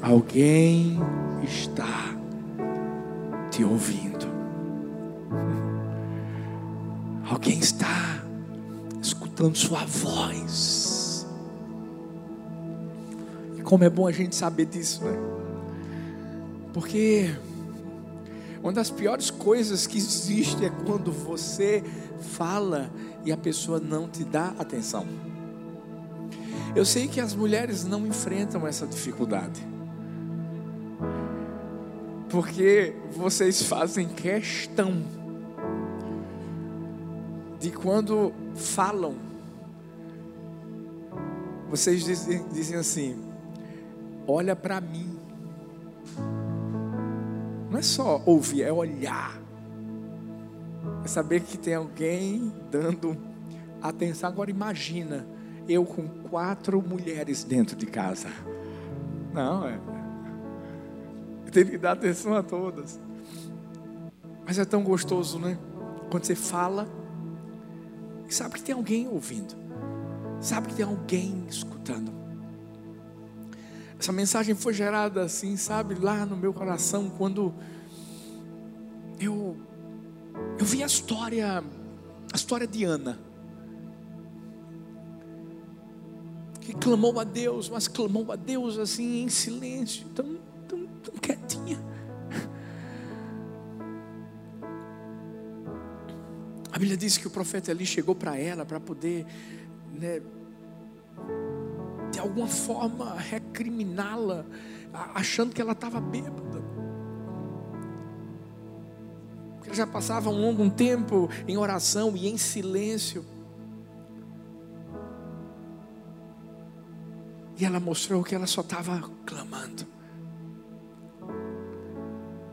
Alguém está te ouvindo. Alguém está escutando sua voz. E como é bom a gente saber disso, né? Porque uma das piores coisas que existe é quando você fala e a pessoa não te dá atenção. Eu sei que as mulheres não enfrentam essa dificuldade. Porque vocês fazem questão de quando falam, vocês dizem, dizem assim: olha para mim. Não é só ouvir, é olhar. É saber que tem alguém dando atenção. Agora imagina eu com quatro mulheres dentro de casa. Não, é. Tem que dar atenção a todas. Mas é tão gostoso, né? Quando você fala e sabe que tem alguém ouvindo, sabe que tem alguém escutando. Essa mensagem foi gerada assim, sabe, lá no meu coração, quando eu, eu vi a história, a história de Ana. Que clamou a Deus, mas clamou a Deus assim em silêncio, tão, A Bíblia diz que o profeta ali chegou para ela para poder, né, de alguma forma recriminá-la, achando que ela estava bêbada. Porque já passava um longo tempo em oração e em silêncio. E ela mostrou que ela só estava clamando.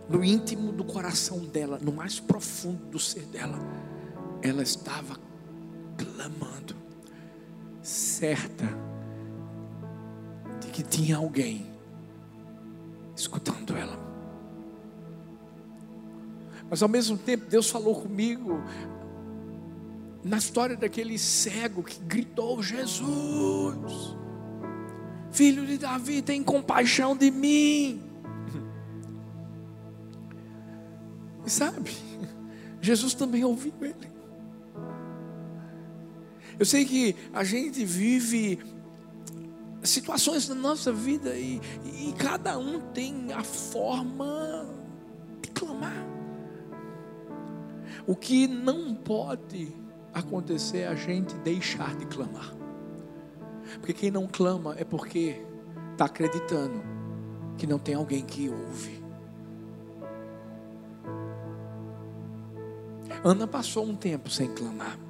No íntimo do coração dela, no mais profundo do ser dela, ela estava clamando, certa de que tinha alguém escutando ela. Mas ao mesmo tempo, Deus falou comigo na história daquele cego que gritou: Jesus, filho de Davi, tem compaixão de mim. E sabe, Jesus também ouviu ele. Eu sei que a gente vive situações na nossa vida e, e cada um tem a forma de clamar. O que não pode acontecer é a gente deixar de clamar. Porque quem não clama é porque está acreditando que não tem alguém que ouve. Ana passou um tempo sem clamar.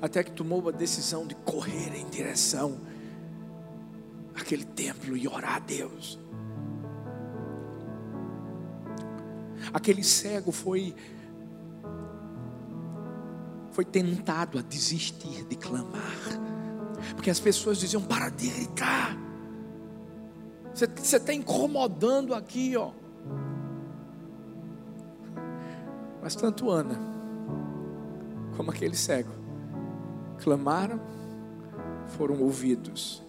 Até que tomou a decisão de correr em direção àquele templo e orar a Deus. Aquele cego foi foi tentado a desistir de clamar, porque as pessoas diziam: para de gritar, você está incomodando aqui, ó. Mas tanto Ana como aquele cego clamaram, foram ouvidos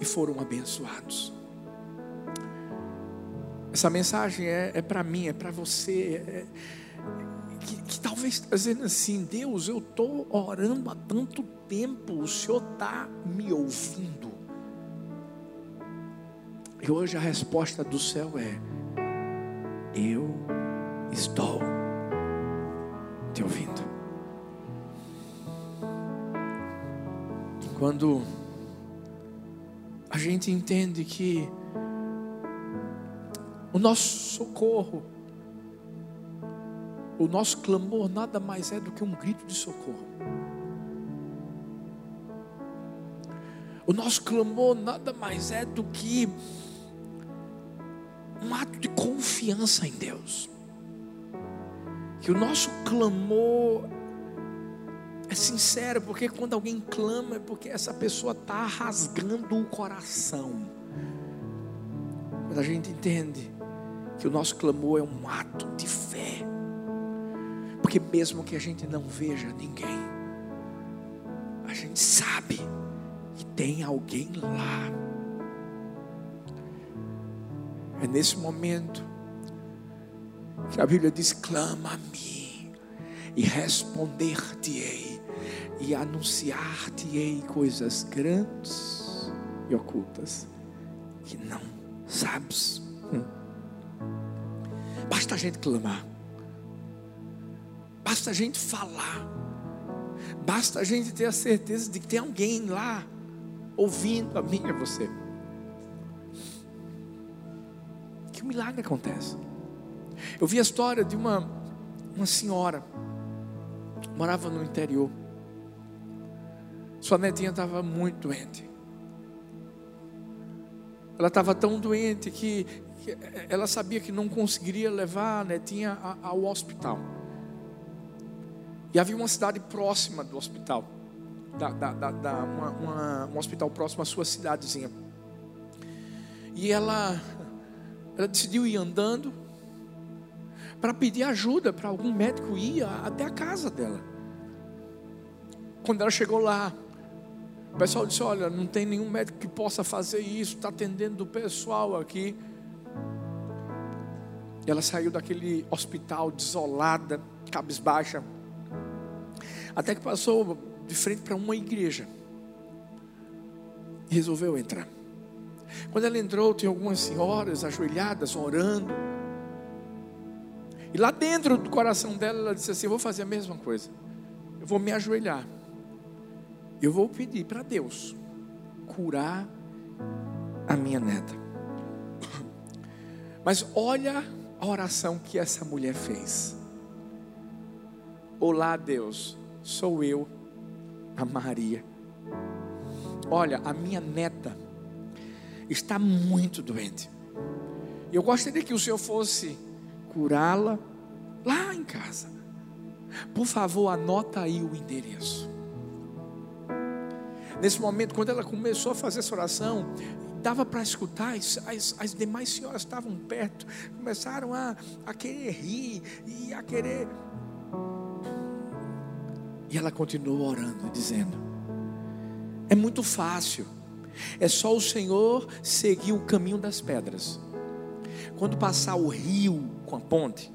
e foram abençoados. Essa mensagem é, é para mim, é para você. É, que, que, talvez dizendo assim, Deus, eu estou orando há tanto tempo, o Senhor está me ouvindo. E hoje a resposta do céu é: Eu estou te ouvindo. Quando a gente entende que o nosso socorro, o nosso clamor nada mais é do que um grito de socorro. O nosso clamor nada mais é do que um ato de confiança em Deus. Que o nosso clamor é sincero, porque quando alguém clama é porque essa pessoa está rasgando o coração. Quando a gente entende que o nosso clamor é um ato de fé, porque mesmo que a gente não veja ninguém, a gente sabe que tem alguém lá. Nesse momento, que a Bíblia diz: clama a mim e responder-te-ei e anunciar-te-ei coisas grandes e ocultas que não sabes. Hum. Basta a gente clamar, basta a gente falar, basta a gente ter a certeza de que tem alguém lá ouvindo a mim e a você. Que o milagre acontece. Eu vi a história de uma, uma senhora, morava no interior. Sua netinha estava muito doente. Ela estava tão doente que, que, ela sabia que não conseguiria levar a netinha ao hospital. E havia uma cidade próxima do hospital, da, da, da, da uma, uma, um hospital próximo à sua cidadezinha. E ela, ela decidiu ir andando para pedir ajuda para algum médico ir até a casa dela. Quando ela chegou lá, o pessoal disse: Olha, não tem nenhum médico que possa fazer isso, está atendendo o pessoal aqui. E ela saiu daquele hospital desolada, cabisbaixa, até que passou de frente para uma igreja e resolveu entrar. Quando ela entrou, tinha algumas senhoras ajoelhadas, orando. E lá dentro do coração dela, ela disse assim: Eu vou fazer a mesma coisa. Eu vou me ajoelhar eu vou pedir para Deus curar a minha neta. Mas olha a oração que essa mulher fez. Olá, Deus, sou eu, a Maria. Olha, a minha neta está muito doente. Eu gostaria que o Senhor fosse curá-la lá em casa. Por favor, anota aí o endereço. Nesse momento, quando ela começou a fazer essa oração, dava para escutar, as, as, as, demais senhoras estavam perto, começaram a, a querer rir e a querer. E ela continuou orando, dizendo: É muito fácil, é só o Senhor seguir o caminho das pedras. Quando passar o rio com a ponte,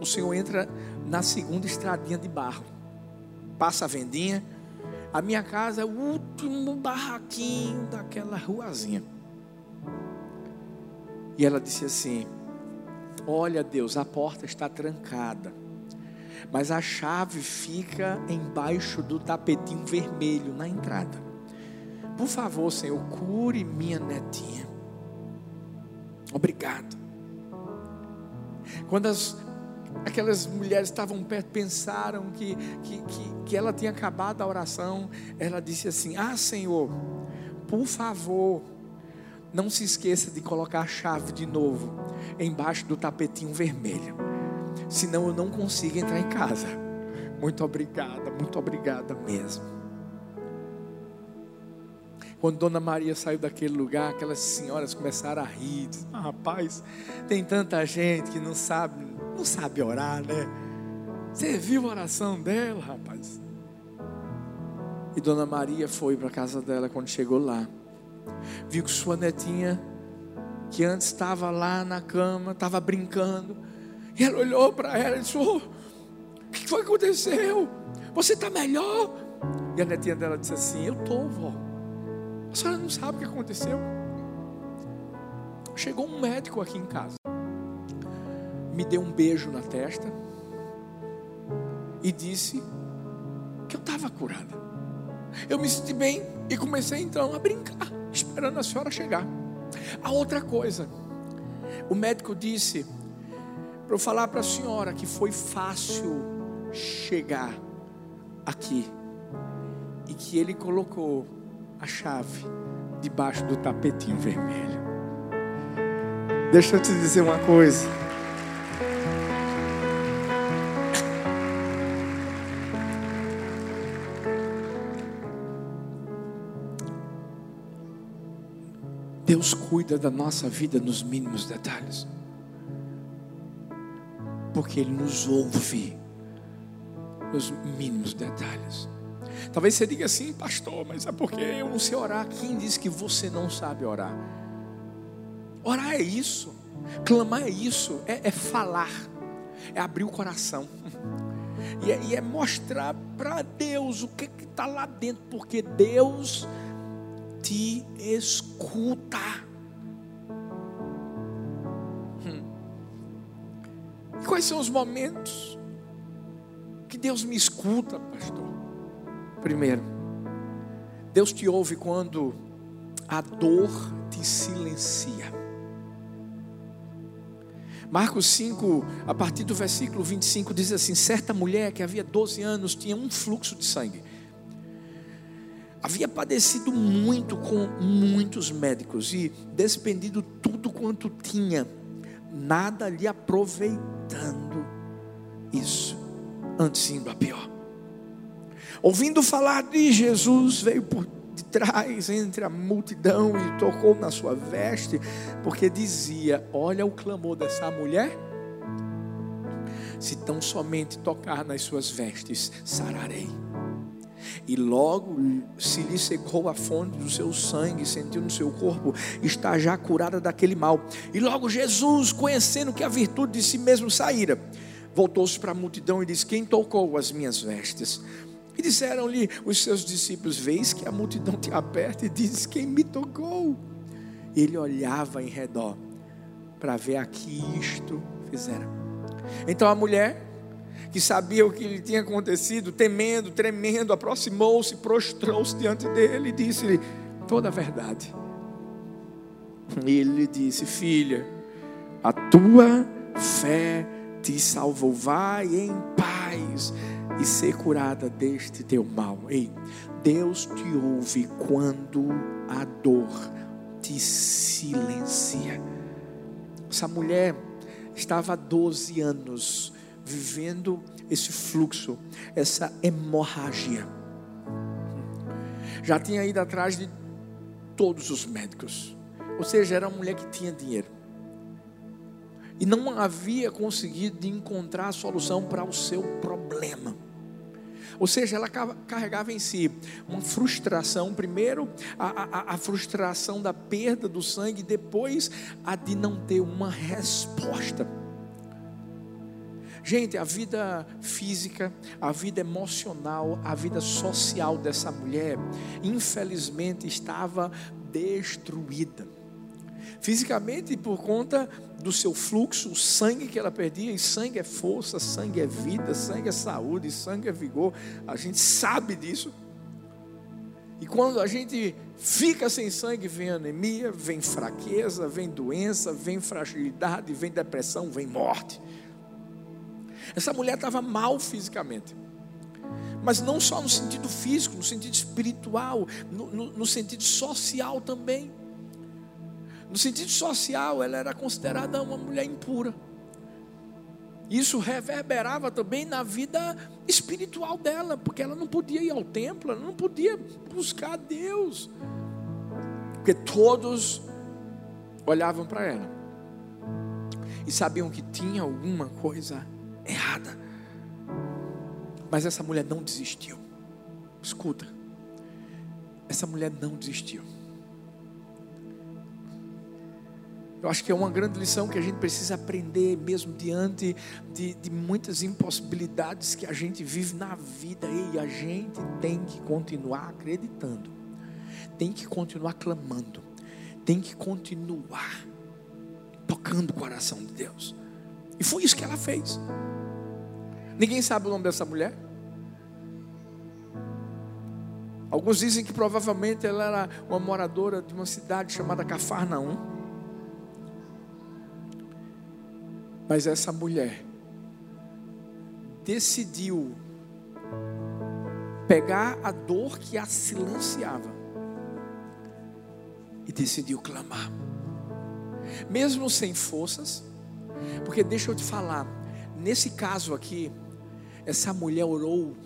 o Senhor entra na segunda estradinha de barro, passa a vendinha a minha casa é o último barraquinho daquela ruazinha. E ela disse assim: Olha, Deus, a porta está trancada, mas a chave fica embaixo do tapetinho vermelho na entrada. Por favor, Senhor, cure minha netinha. Obrigado. Quando as aquelas mulheres estavam perto, pensaram que, que, que, que ela tinha acabado a oração. Ela disse assim: Ah, Senhor, por favor, não se esqueça de colocar a chave de novo embaixo do tapetinho vermelho, senão eu não consigo entrar em casa. Muito obrigada, muito obrigada mesmo. Quando Dona Maria saiu daquele lugar, aquelas senhoras começaram a rir. Ah, rapaz, tem tanta gente que não sabe não sabe orar, né? Você viu a oração dela, rapaz? E Dona Maria foi para a casa dela quando chegou lá. Viu que sua netinha, que antes estava lá na cama, estava brincando. E ela olhou para ela e disse: oh, O que foi que aconteceu? Você está melhor? E a netinha dela disse assim: Eu estou, vó. A senhora não sabe o que aconteceu. Chegou um médico aqui em casa me deu um beijo na testa e disse que eu estava curada. Eu me senti bem e comecei então a brincar, esperando a senhora chegar. A outra coisa, o médico disse para eu falar para a senhora que foi fácil chegar aqui e que ele colocou a chave debaixo do tapetinho vermelho. Deixa eu te dizer uma coisa. Deus cuida da nossa vida nos mínimos detalhes. Porque Ele nos ouve nos mínimos detalhes. Talvez você diga assim, pastor, mas é porque eu não sei orar. Quem disse que você não sabe orar? Orar é isso. Clamar é isso, é, é falar, é abrir o coração. E é, e é mostrar para Deus o que está lá dentro, porque Deus te escuta. Hum. Quais são os momentos que Deus me escuta, pastor? Primeiro, Deus te ouve quando a dor te silencia. Marcos 5, a partir do versículo 25, diz assim: certa mulher que havia 12 anos tinha um fluxo de sangue. Havia padecido muito com muitos médicos e despendido tudo quanto tinha, nada lhe aproveitando isso, antes indo a pior. Ouvindo falar de Jesus, veio por de trás entre a multidão e tocou na sua veste, porque dizia: Olha o clamor dessa mulher. Se tão somente tocar nas suas vestes, sararei. E logo se lhe secou a fonte do seu sangue, sentiu no seu corpo, está já curada daquele mal. E logo Jesus, conhecendo que a virtude de si mesmo saíra, voltou-se para a multidão e disse: Quem tocou as minhas vestes? E disseram-lhe os seus discípulos: Vês que a multidão te aperta e diz: Quem me tocou? Ele olhava em redor para ver a que isto fizeram. Então a mulher, que sabia o que lhe tinha acontecido, temendo, tremendo, aproximou-se, prostrou-se diante dele e disse-lhe toda a verdade. E ele lhe disse: Filha, a tua fé te salvou, vai em paz e ser curada deste teu mal. Ei, Deus te ouve quando a dor te silencia. Essa mulher estava há 12 anos vivendo esse fluxo, essa hemorragia. Já tinha ido atrás de todos os médicos. Ou seja, era uma mulher que tinha dinheiro e não havia conseguido encontrar a solução para o seu problema. Ou seja, ela carregava em si uma frustração, primeiro a, a, a, frustração da perda do sangue, depois a de não ter uma resposta. Gente, a vida física, a vida emocional, a vida social dessa mulher, infelizmente estava destruída. Fisicamente, por conta do seu fluxo, o sangue que ela perdia, e sangue é força, sangue é vida, sangue é saúde, sangue é vigor, a gente sabe disso. E quando a gente fica sem sangue, vem anemia, vem fraqueza, vem doença, vem fragilidade, vem depressão, vem morte. Essa mulher estava mal fisicamente, mas não só no sentido físico, no sentido espiritual, no, no, no sentido social também. No sentido social, ela era considerada uma mulher impura. Isso reverberava também na vida espiritual dela, porque ela não podia ir ao templo, ela não podia buscar Deus. Porque todos olhavam para ela e sabiam que tinha alguma coisa errada. Mas essa mulher não desistiu. Escuta, essa mulher não desistiu. Eu acho que é uma grande lição que a gente precisa aprender, mesmo diante de, de muitas impossibilidades que a gente vive na vida. E a gente tem que continuar acreditando, tem que continuar clamando, tem que continuar tocando o coração de Deus. E foi isso que ela fez. Ninguém sabe o nome dessa mulher. Alguns dizem que provavelmente ela era uma moradora de uma cidade chamada Cafarnaum. Mas essa mulher decidiu pegar a dor que a silenciava e decidiu clamar, mesmo sem forças, porque deixa eu te falar, nesse caso aqui, essa mulher orou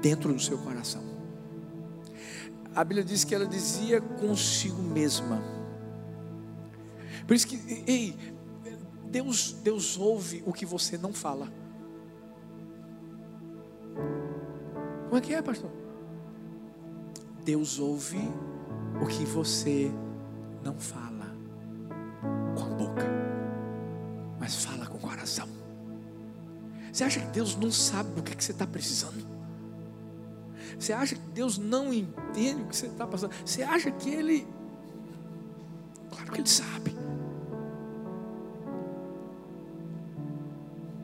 dentro do seu coração. A Bíblia diz que ela dizia consigo mesma. Por isso que, ei, Deus, Deus ouve o que você não fala. Como é que é, pastor? Deus ouve o que você não fala. mas fala com o coração. Você acha que Deus não sabe do que, você está precisando? Você acha que Deus não entende o que você está passando? Você acha que Ele. Claro que Ele sabe.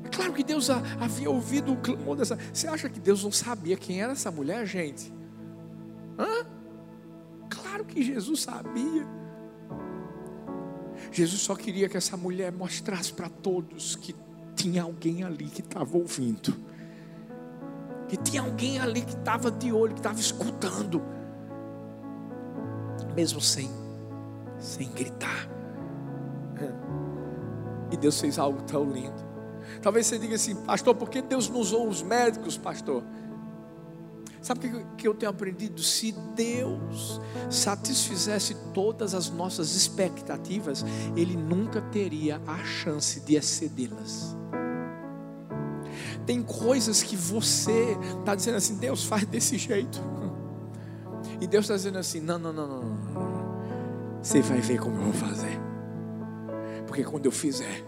É claro que Deus havia ouvido o clamor dessa. Você acha que Deus não sabia quem era essa mulher, gente? Hã? Claro que Jesus sabia. Jesus só queria que essa mulher mostrasse para todos que tinha alguém ali que estava ouvindo, que tinha alguém ali que estava de olho, que estava escutando, mesmo sem, sem gritar. E Deus fez algo tão lindo. Talvez você diga assim, pastor, por que Deus não usou os médicos, pastor? Sabe o que eu tenho aprendido? Se Deus satisfizesse todas as nossas expectativas, Ele nunca teria a chance de excedê-las. Tem coisas que você está dizendo assim, Deus faz desse jeito. E Deus está dizendo assim: não, não, não, não. Você vai ver como eu vou fazer. Porque quando eu fizer,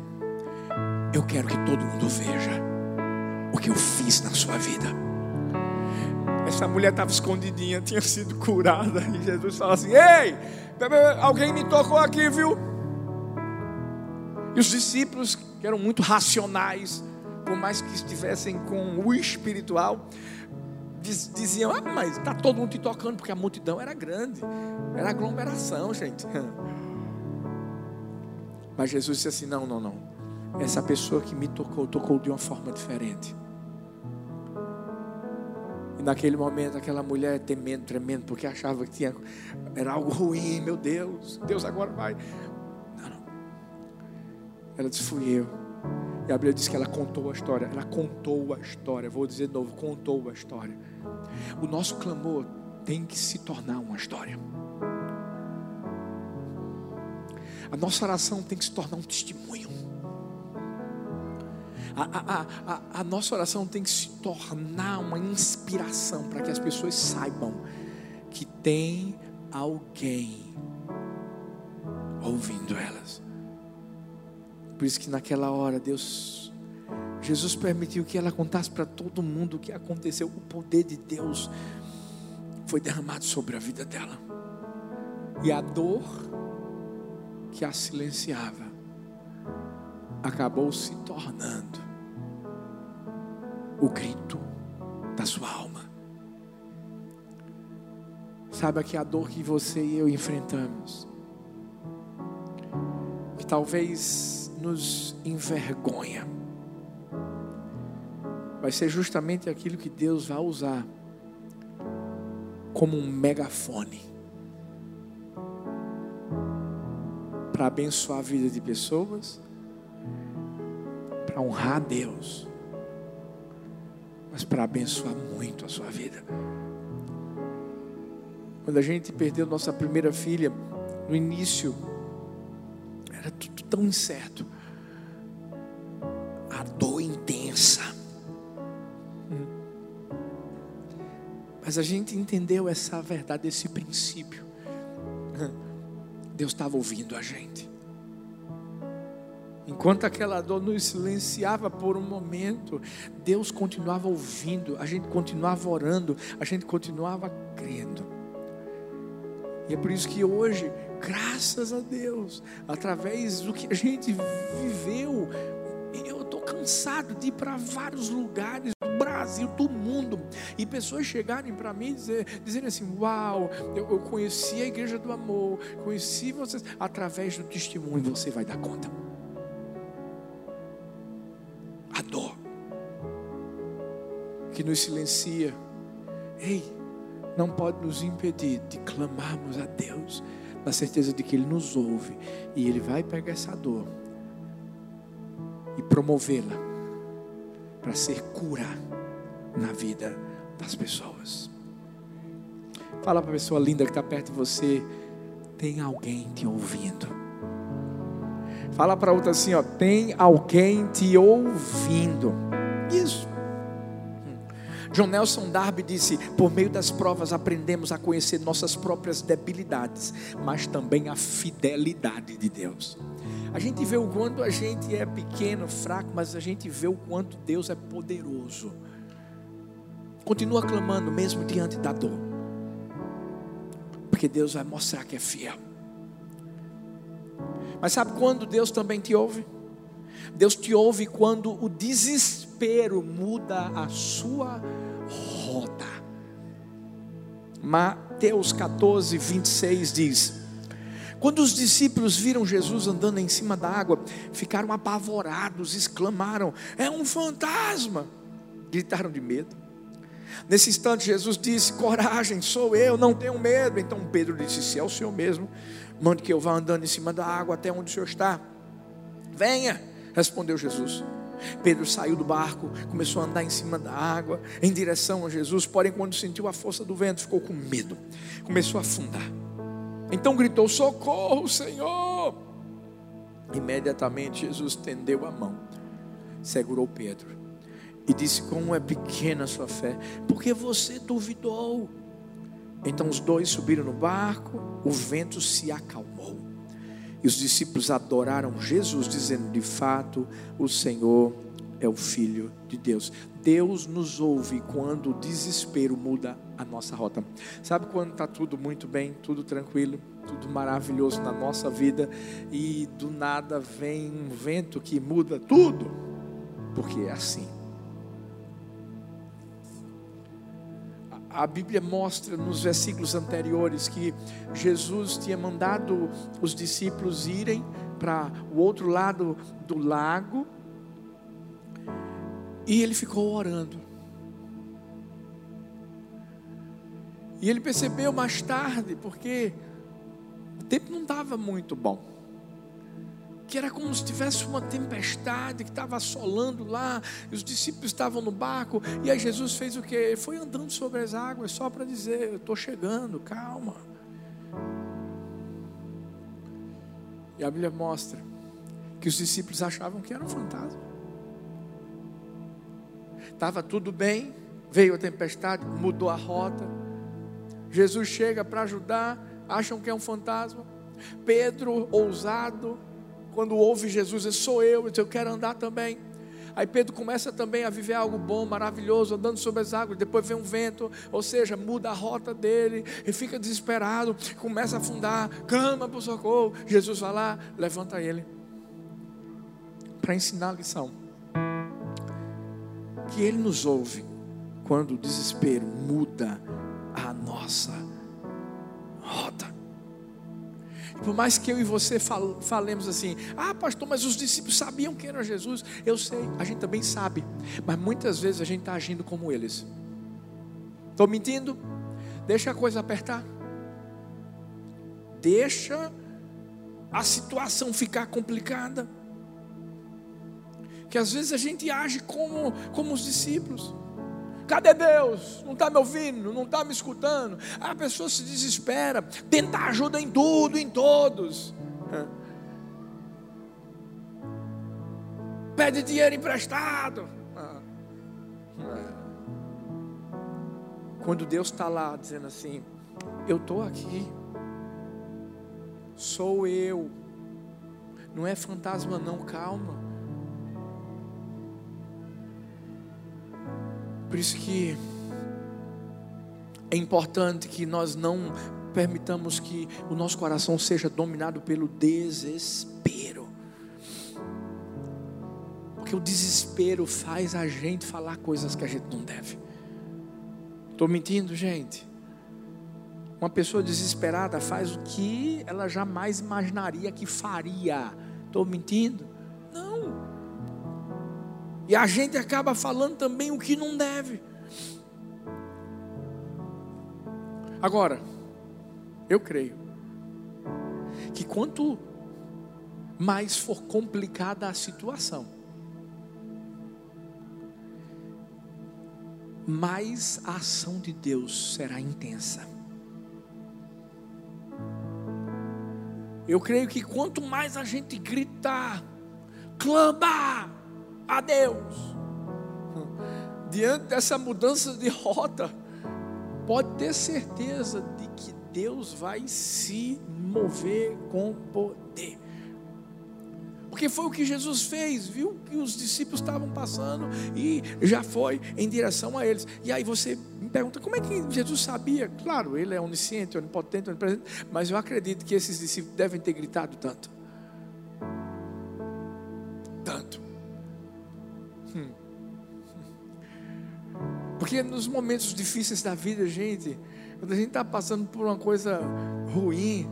eu quero que todo mundo veja o que eu fiz na sua vida. Essa mulher estava escondidinha, tinha sido curada. E Jesus fala assim: Ei, alguém me tocou aqui, viu? E os discípulos, que eram muito racionais, por mais que estivessem com o espiritual, diziam: Ah, mas está todo mundo te tocando, porque a multidão era grande, era aglomeração, gente. Mas Jesus disse assim: Não, não, não. Essa pessoa que me tocou, tocou de uma forma diferente. E naquele momento, aquela mulher temendo, tremendo, porque achava que tinha, era algo ruim, meu Deus, Deus agora vai. Não, não. Ela disse: Fui eu. E a Bíblia diz que ela contou a história. Ela contou a história. Vou dizer de novo: contou a história. O nosso clamor tem que se tornar uma história. A nossa oração tem que se tornar um testemunho. A, a, a, nossa oração tem que se tornar uma inspiração para que as pessoas saibam que tem alguém ouvindo elas. Por isso que naquela hora Deus, Jesus permitiu que ela contasse para todo mundo o que aconteceu. O poder de Deus foi derramado sobre a vida dela. E a dor que a silenciava acabou se tornando o grito da sua alma. Sabe que a dor que você e eu enfrentamos, que talvez nos envergonha. Vai ser justamente aquilo que Deus vai usar como um megafone para abençoar a vida de pessoas, honrar a Deus, mas para abençoar muito a sua vida. Quando a gente perdeu nossa primeira filha, no início, era tudo tão incerto. A dor intensa. Mas a gente entendeu essa verdade, esse princípio. Deus estava ouvindo a gente. Enquanto aquela dor nos silenciava por um momento, Deus continuava ouvindo, a gente continuava orando, a gente continuava crendo. E é por isso que hoje Graças a Deus, através do que a gente viveu, eu estou cansado de ir para vários lugares do Brasil, do mundo, e pessoas chegarem para mim dizer, dizerem assim: Uau, eu, eu conheci a igreja do amor, conheci vocês, através do testemunho você vai dar conta. Que nos silencia, ei, não pode nos impedir de clamarmos a Deus na certeza de que Ele nos ouve e Ele vai pegar essa dor e promovê-la para ser cura na vida das pessoas. Fala para a pessoa linda que está perto de você, tem alguém te ouvindo. Fala para outra assim, ó, tem alguém te ouvindo. Isso. John Nelson Darby disse: por meio das provas aprendemos a conhecer nossas próprias debilidades, mas também a fidelidade de Deus. A gente vê o quanto a gente é pequeno, fraco, mas a gente vê o quanto Deus é poderoso. Continua clamando mesmo diante da dor, porque Deus vai mostrar que é fiel. Mas sabe quando Deus também te ouve? Deus te ouve quando o desespero muda a sua rota. Mateus 14, 26 diz: Quando os discípulos viram Jesus andando em cima da água, ficaram apavorados, exclamaram: É um fantasma! Gritaram de medo. Nesse instante, Jesus disse: Coragem, sou eu, não tenho medo. Então Pedro disse: Se é o Senhor mesmo, mande que eu vá andando em cima da água até onde o Senhor está. Venha, respondeu Jesus. Pedro saiu do barco, começou a andar em cima da água, em direção a Jesus, porém, quando sentiu a força do vento, ficou com medo, começou a afundar. Então gritou: Socorro, Senhor! Imediatamente Jesus estendeu a mão, segurou Pedro e disse: Como é pequena a sua fé, porque você duvidou. Então os dois subiram no barco, o vento se acalmou. E os discípulos adoraram Jesus, dizendo: De fato, o Senhor é o Filho de Deus. Deus nos ouve quando o desespero muda a nossa rota. Sabe quando está tudo muito bem, tudo tranquilo, tudo maravilhoso na nossa vida e do nada vem um vento que muda tudo? Porque é assim. A Bíblia mostra nos versículos anteriores que Jesus tinha mandado os discípulos irem para o outro lado do lago e ele ficou orando. E ele percebeu mais tarde, porque o tempo não estava muito bom que era como se tivesse uma tempestade que estava assolando lá, e os discípulos estavam no barco, e aí Jesus fez o que? Foi andando sobre as águas só para dizer: Eu estou chegando, calma. E a Bíblia mostra que os discípulos achavam que era um fantasma. Estava tudo bem, veio a tempestade, mudou a rota. Jesus chega para ajudar, acham que é um fantasma. Pedro, ousado, quando ouve Jesus, diz, sou eu, diz, eu quero andar também. Aí Pedro começa também a viver algo bom, maravilhoso, andando sobre as águas. Depois vem um vento, ou seja, muda a rota dele e fica desesperado, começa a afundar, clama por socorro. Jesus vai lá, levanta ele para ensinar a lição. Que ele nos ouve quando o desespero muda a nossa rota. Por mais que eu e você falemos assim, ah, pastor, mas os discípulos sabiam quem era Jesus. Eu sei, a gente também sabe, mas muitas vezes a gente está agindo como eles. Estou mentindo? Deixa a coisa apertar. Deixa a situação ficar complicada. Que às vezes a gente age como, como os discípulos. Cadê Deus? Não está me ouvindo, não está me escutando. A pessoa se desespera, tenta ajuda em tudo, em todos. Pede dinheiro emprestado. Quando Deus está lá dizendo assim: Eu estou aqui, sou eu, não é fantasma, não, calma. Por isso que é importante que nós não permitamos que o nosso coração seja dominado pelo desespero. Porque o desespero faz a gente falar coisas que a gente não deve. Estou mentindo, gente? Uma pessoa desesperada faz o que ela jamais imaginaria que faria. Estou mentindo? E a gente acaba falando também o que não deve. Agora, eu creio que quanto mais for complicada a situação, mais a ação de Deus será intensa. Eu creio que quanto mais a gente gritar, clamar, a Deus. diante dessa mudança de rota, pode ter certeza de que Deus vai se mover com poder. Porque foi o que Jesus fez, viu que os discípulos estavam passando e já foi em direção a eles. E aí você me pergunta, como é que Jesus sabia? Claro, ele é onisciente, onipotente, onipresente, mas eu acredito que esses discípulos devem ter gritado tanto. Tanto. Porque nos momentos difíceis da vida, gente, quando a gente está passando por uma coisa ruim,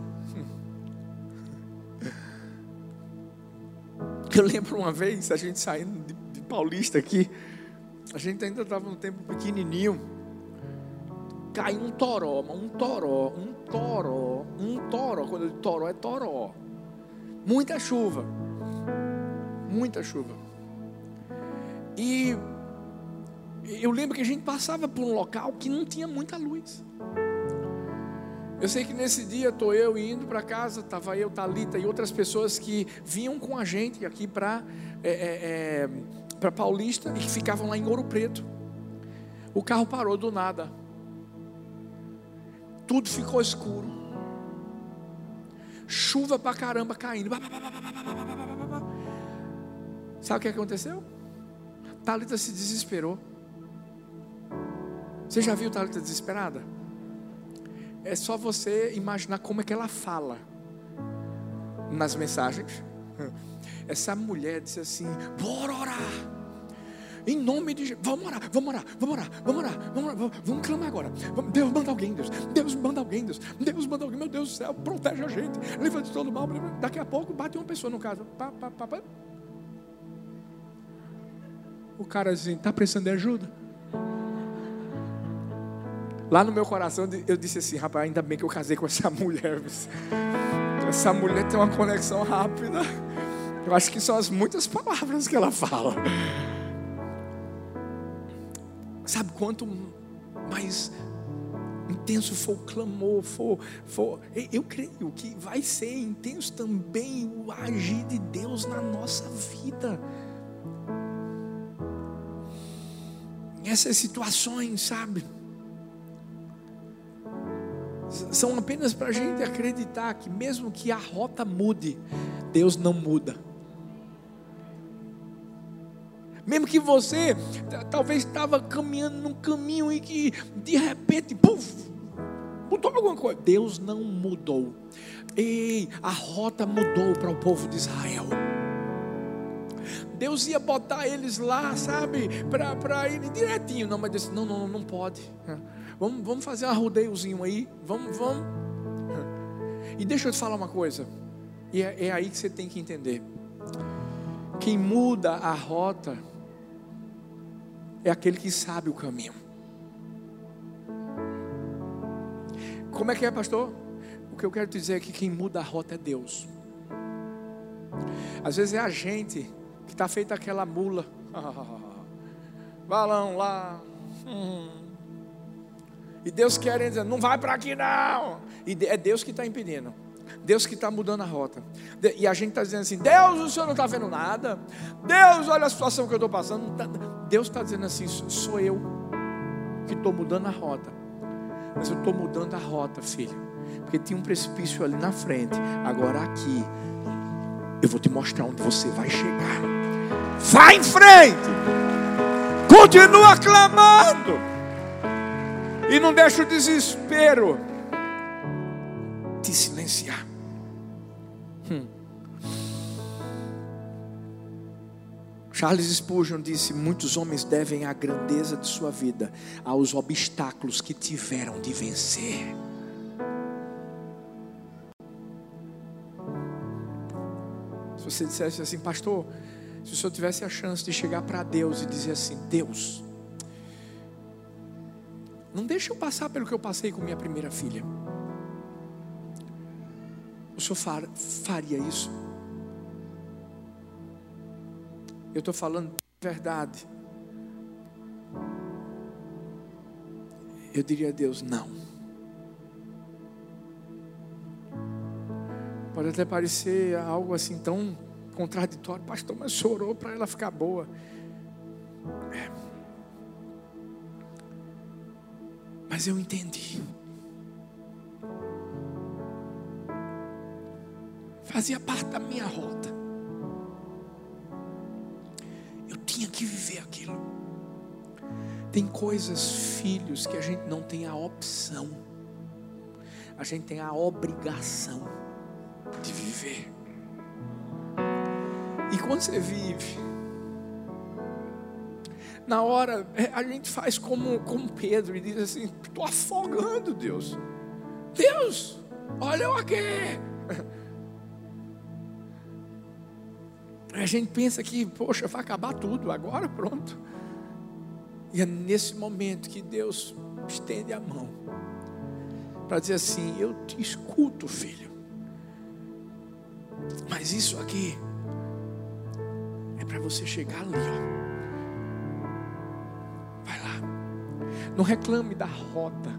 Eu lembro uma vez, a gente saindo de, de Paulista aqui, a gente ainda estava no tempo pequenininho, caiu um toró, um toró, um toró, um toró, quando eu digo toró é toró, muita chuva, muita chuva, e eu lembro que a gente passava por um local que não tinha muita luz, eu sei que nesse dia estou eu indo para casa, estava eu, Talita e outras pessoas que vinham com a gente aqui para é, é, é, para Paulista e que ficavam lá em Ouro Preto. O carro parou do nada. Tudo ficou escuro. Chuva para caramba caindo. Sabe o que aconteceu? Talita se desesperou. Você já viu Talita desesperada? É só você imaginar como é que ela fala nas mensagens. Essa mulher disse assim: bora orar. Em nome de Jesus, vamos orar, vamos orar, vamos orar, vamos orar, vamos, orar, vamos, clamar agora. Deus manda alguém, Deus. Deus manda alguém, Deus. Deus manda alguém, meu Deus do céu, protege a gente. Livra de todo mal. Daqui a pouco bate uma pessoa no caso. Pá, pá, pá, o cara assim, está precisando de ajuda? Lá no meu coração eu disse assim, rapaz, ainda bem que eu casei com essa mulher. Essa mulher tem uma conexão rápida. Eu acho que são as muitas palavras que ela fala. Sabe quanto mais intenso for o clamor, for, for, eu creio que vai ser intenso também o agir de Deus na nossa vida. Essas situações, sabe? São apenas para a gente acreditar que, mesmo que a rota mude, Deus não muda. Mesmo que você talvez estava caminhando num caminho e que de repente, puf, mudou alguma coisa. Deus não mudou. Ei, a rota mudou para o povo de Israel. Deus ia botar eles lá, sabe, para irem direitinho. Não, mas disse: não, não, não pode. Vamos, vamos fazer um rodeiozinho aí. Vamos, vamos. E deixa eu te falar uma coisa. E é, é aí que você tem que entender. Quem muda a rota é aquele que sabe o caminho. Como é que é, pastor? O que eu quero dizer é que quem muda a rota é Deus. Às vezes é a gente que está feita aquela mula. Balão lá. Hum. E Deus querendo dizer, não vai para aqui não. E é Deus que está impedindo. Deus que está mudando a rota. E a gente está dizendo assim: Deus, o Senhor não está vendo nada. Deus, olha a situação que eu estou passando. Tá, Deus está dizendo assim: sou eu que estou mudando a rota. Mas eu estou mudando a rota, filho. Porque tinha um precipício ali na frente. Agora aqui, eu vou te mostrar onde você vai chegar. Vai em frente. Continua clamando. E não deixa o desespero te silenciar. Hum. Charles Spurgeon disse: Muitos homens devem a grandeza de sua vida aos obstáculos que tiveram de vencer. Você dissesse assim, pastor, se o senhor tivesse a chance de chegar para Deus e dizer assim: Deus, não deixa eu passar pelo que eu passei com minha primeira filha. O senhor faria isso? Eu estou falando de verdade. Eu diria a Deus: não. Pode até parecer algo assim tão contraditório, pastor, mas chorou para ela ficar boa. É. Mas eu entendi. Fazia parte da minha rota. Eu tinha que viver aquilo. Tem coisas, filhos, que a gente não tem a opção, a gente tem a obrigação de viver. E quando você vive, na hora, é, a gente faz como, como Pedro e diz assim: estou afogando, Deus. Deus, olha eu aqui. A gente pensa que, poxa, vai acabar tudo, agora pronto. E é nesse momento que Deus estende a mão para dizer assim: Eu te escuto, filho. Mas isso aqui é para você chegar ali, ó. Vai lá. Não reclame da rota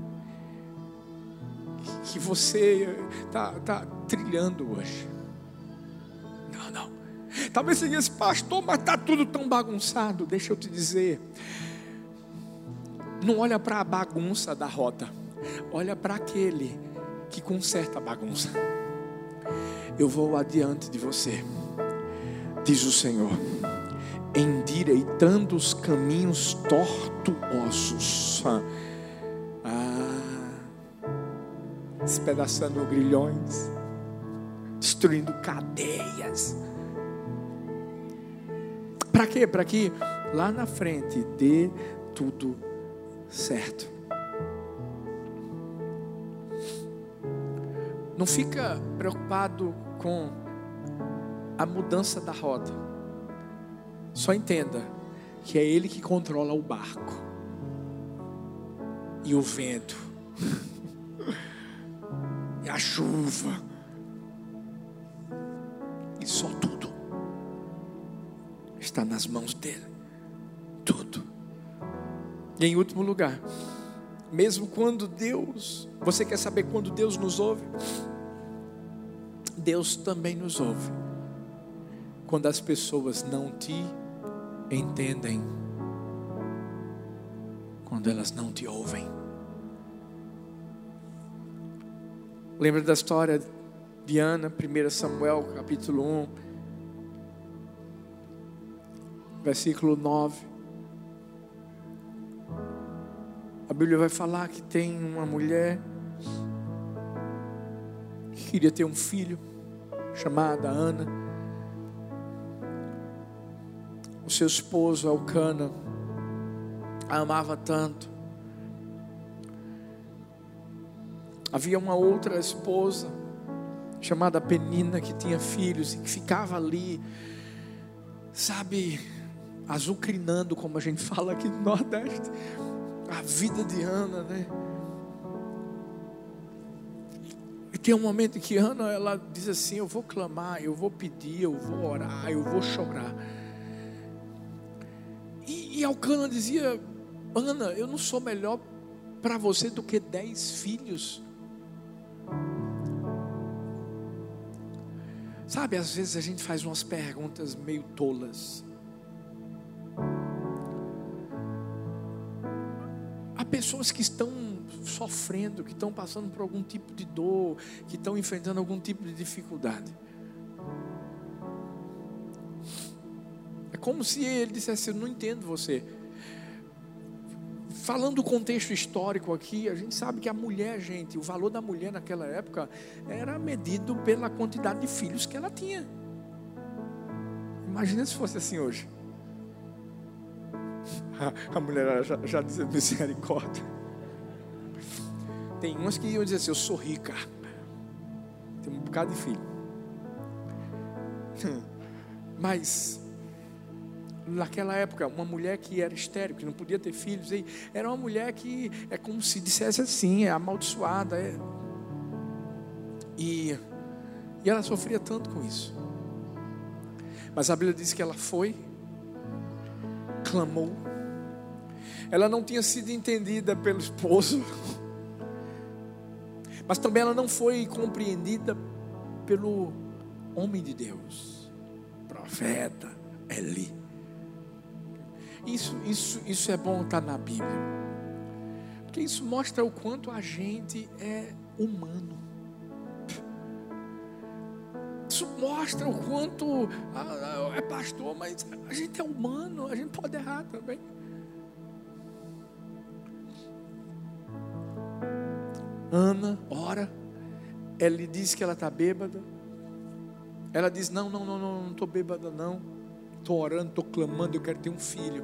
que você está tá trilhando hoje. Não, não. Talvez você diga assim, pastor, mas está tudo tão bagunçado. Deixa eu te dizer. Não olha para a bagunça da rota, olha para aquele que conserta a bagunça. Eu vou adiante de você, diz o Senhor, endireitando os caminhos tortuosos, ah, despedaçando grilhões, destruindo cadeias. Para quê? Para que lá na frente dê tudo certo. Não fica preocupado com a mudança da rota. Só entenda que é Ele que controla o barco e o vento e a chuva e só tudo está nas mãos dele. Tudo. E em último lugar, mesmo quando Deus, você quer saber quando Deus nos ouve? Deus também nos ouve. Quando as pessoas não te entendem, quando elas não te ouvem. Lembra da história de Ana, 1 Samuel, capítulo 1, versículo 9. A Bíblia vai falar que tem uma mulher que queria ter um filho, chamada Ana. O seu esposo, Alcana, a amava tanto. Havia uma outra esposa, chamada Penina, que tinha filhos e que ficava ali, sabe, azucrinando, como a gente fala aqui no Nordeste a vida de Ana, né? Tem um momento que Ana ela diz assim: Eu vou clamar, eu vou pedir, eu vou orar, eu vou chorar. E, e Alcana dizia: Ana, eu não sou melhor para você do que dez filhos. Sabe, às vezes a gente faz umas perguntas meio tolas. pessoas que estão sofrendo, que estão passando por algum tipo de dor, que estão enfrentando algum tipo de dificuldade. É como se ele dissesse: Eu não entendo você. Falando do contexto histórico aqui, a gente sabe que a mulher, gente, o valor da mulher naquela época era medido pela quantidade de filhos que ela tinha. Imagina se fosse assim hoje. a mulher já, já misericórdia. Tem umas que iam dizer assim: Eu sou rica, tem um bocado de filho. Mas, naquela época, uma mulher que era estéril, que não podia ter filhos, era uma mulher que é como se dissesse assim: é amaldiçoada. É... E, e ela sofria tanto com isso. Mas a Bíblia diz que ela foi, clamou, ela não tinha sido entendida pelo esposo, mas também ela não foi compreendida pelo homem de Deus, profeta Eli. Isso, isso, isso é bom estar na Bíblia, Porque isso mostra o quanto a gente é humano. Isso mostra o quanto ah, é pastor, mas a gente é humano, a gente pode errar também. Ana ora, ela lhe diz que ela está bêbada. Ela diz: Não, não, não, não, não estou bêbada, não. Estou orando, estou clamando, eu quero ter um filho.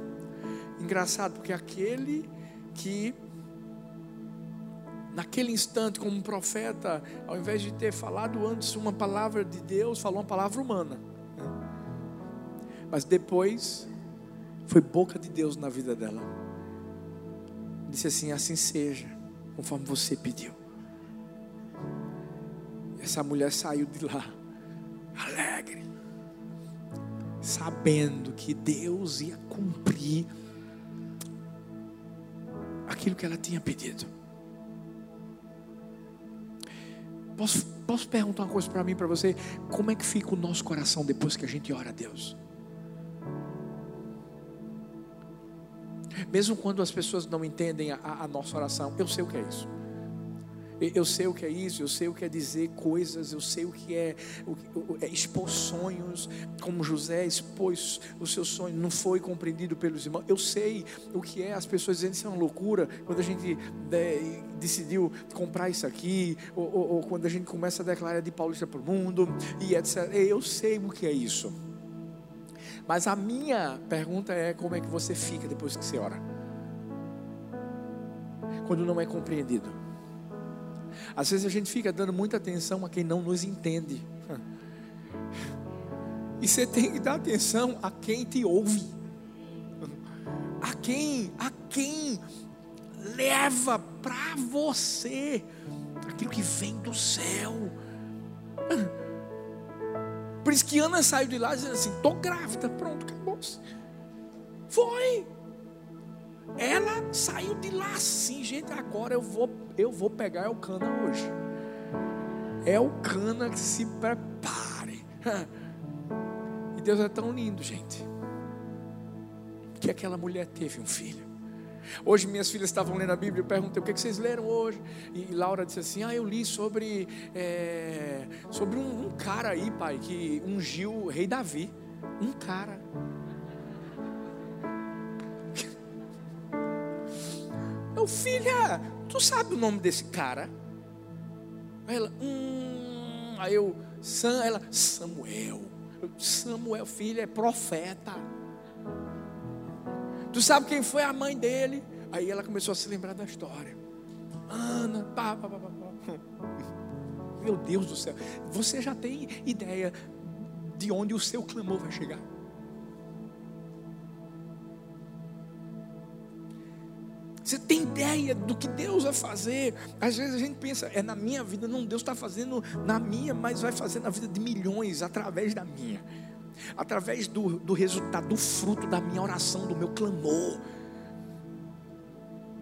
Engraçado, porque aquele que, naquele instante, como um profeta, ao invés de ter falado antes uma palavra de Deus, falou uma palavra humana. Mas depois, foi boca de Deus na vida dela. Disse assim: Assim seja, conforme você pediu. Essa mulher saiu de lá alegre, sabendo que Deus ia cumprir aquilo que ela tinha pedido. Posso, posso perguntar uma coisa para mim, para você? Como é que fica o nosso coração depois que a gente ora a Deus? Mesmo quando as pessoas não entendem a, a nossa oração, eu sei o que é isso. Eu sei o que é isso, eu sei o que é dizer coisas, eu sei o que é, o, é expor sonhos, como José expôs o seu sonho, não foi compreendido pelos irmãos. Eu sei o que é as pessoas dizendo isso é uma loucura, quando a gente é, decidiu comprar isso aqui, ou, ou, ou, quando a gente começa a declarar de paulista para o mundo, e etc. Eu sei o que é isso. Mas a minha pergunta é: como é que você fica depois que você ora? Quando não é compreendido. Às vezes a gente fica dando muita atenção a quem não nos entende. E você tem que dar atenção a quem te ouve. A quem, a quem leva para você aquilo que vem do céu. Por isso que Ana saiu de lá dizendo assim: estou grávida, pronto, acabou-se. Foi. Ela saiu de lá assim, gente. Agora eu vou, eu vou pegar o cana hoje. É o cana que se prepare. E Deus é tão lindo, gente. Que aquela mulher teve um filho. Hoje minhas filhas estavam lendo a Bíblia, eu perguntei o que, vocês leram hoje. E Laura disse assim: Ah, eu li sobre, é, sobre um, um cara aí, pai, que ungiu o rei Davi. Um cara. Filha, tu sabe o nome desse cara? Aí ela, hum, aí eu, Sam, ela, Samuel. Samuel, filha, é profeta. Tu sabe quem foi a mãe dele? Aí ela começou a se lembrar da história. Ana, pá, pá, pá, pá. Meu Deus do céu. Você já tem ideia de onde o seu clamor vai chegar? Você tem ideia do que Deus vai fazer? Às vezes a gente pensa, é na minha vida, não, Deus está fazendo na minha, mas vai fazer na vida de milhões através da minha, através do, do resultado, do fruto da minha oração, do meu clamor.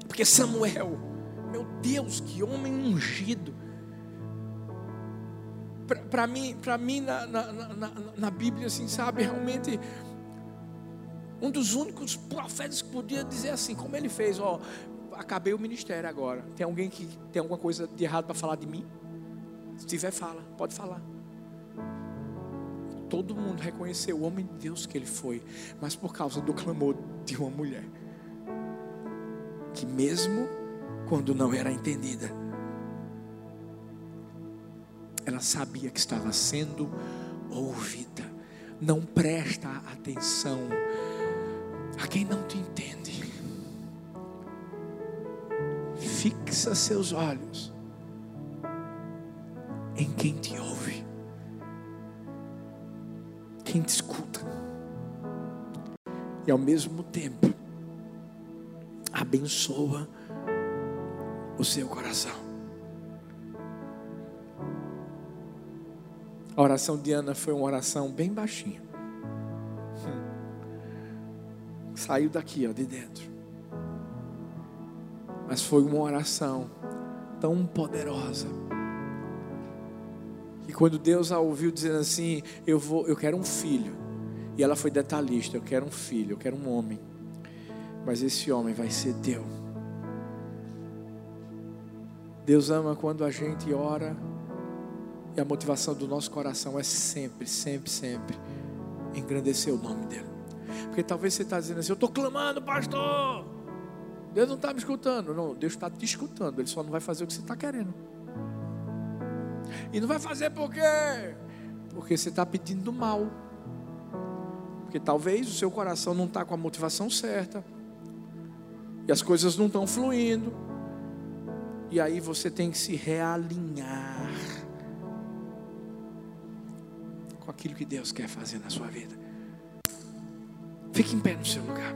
Porque Samuel, meu Deus, que homem ungido. Para mim, para mim na, na, na, na Bíblia, assim, sabe, realmente um dos únicos profetas que podia dizer assim, como ele fez, ó, acabei o ministério agora. Tem alguém que tem alguma coisa de errado para falar de mim? Se tiver, fala, pode falar. Todo mundo reconheceu o homem de Deus que ele foi, mas por causa do clamor de uma mulher, que mesmo quando não era entendida, ela sabia que estava sendo ouvida. Não presta atenção a quem não te entende. Fixa seus olhos em quem te ouve, quem te escuta, e ao mesmo tempo abençoa o seu coração. A oração de Ana foi uma oração bem baixinha. Saiu daqui, ó, de dentro. Mas foi uma oração tão poderosa. E quando Deus a ouviu dizendo assim, eu vou, eu quero um filho. E ela foi detalhista, eu quero um filho, eu quero um homem. Mas esse homem vai ser teu. Deus ama quando a gente ora e a motivação do nosso coração é sempre, sempre, sempre engrandecer o nome dEle. Porque talvez você está dizendo assim: Eu estou clamando, pastor. Deus não está me escutando. Não, Deus está te escutando. Ele só não vai fazer o que você está querendo. E não vai fazer por quê? Porque você está pedindo mal. Porque talvez o seu coração não está com a motivação certa. E as coisas não estão fluindo. E aí você tem que se realinhar com aquilo que Deus quer fazer na sua vida. Fique em pé no seu lugar.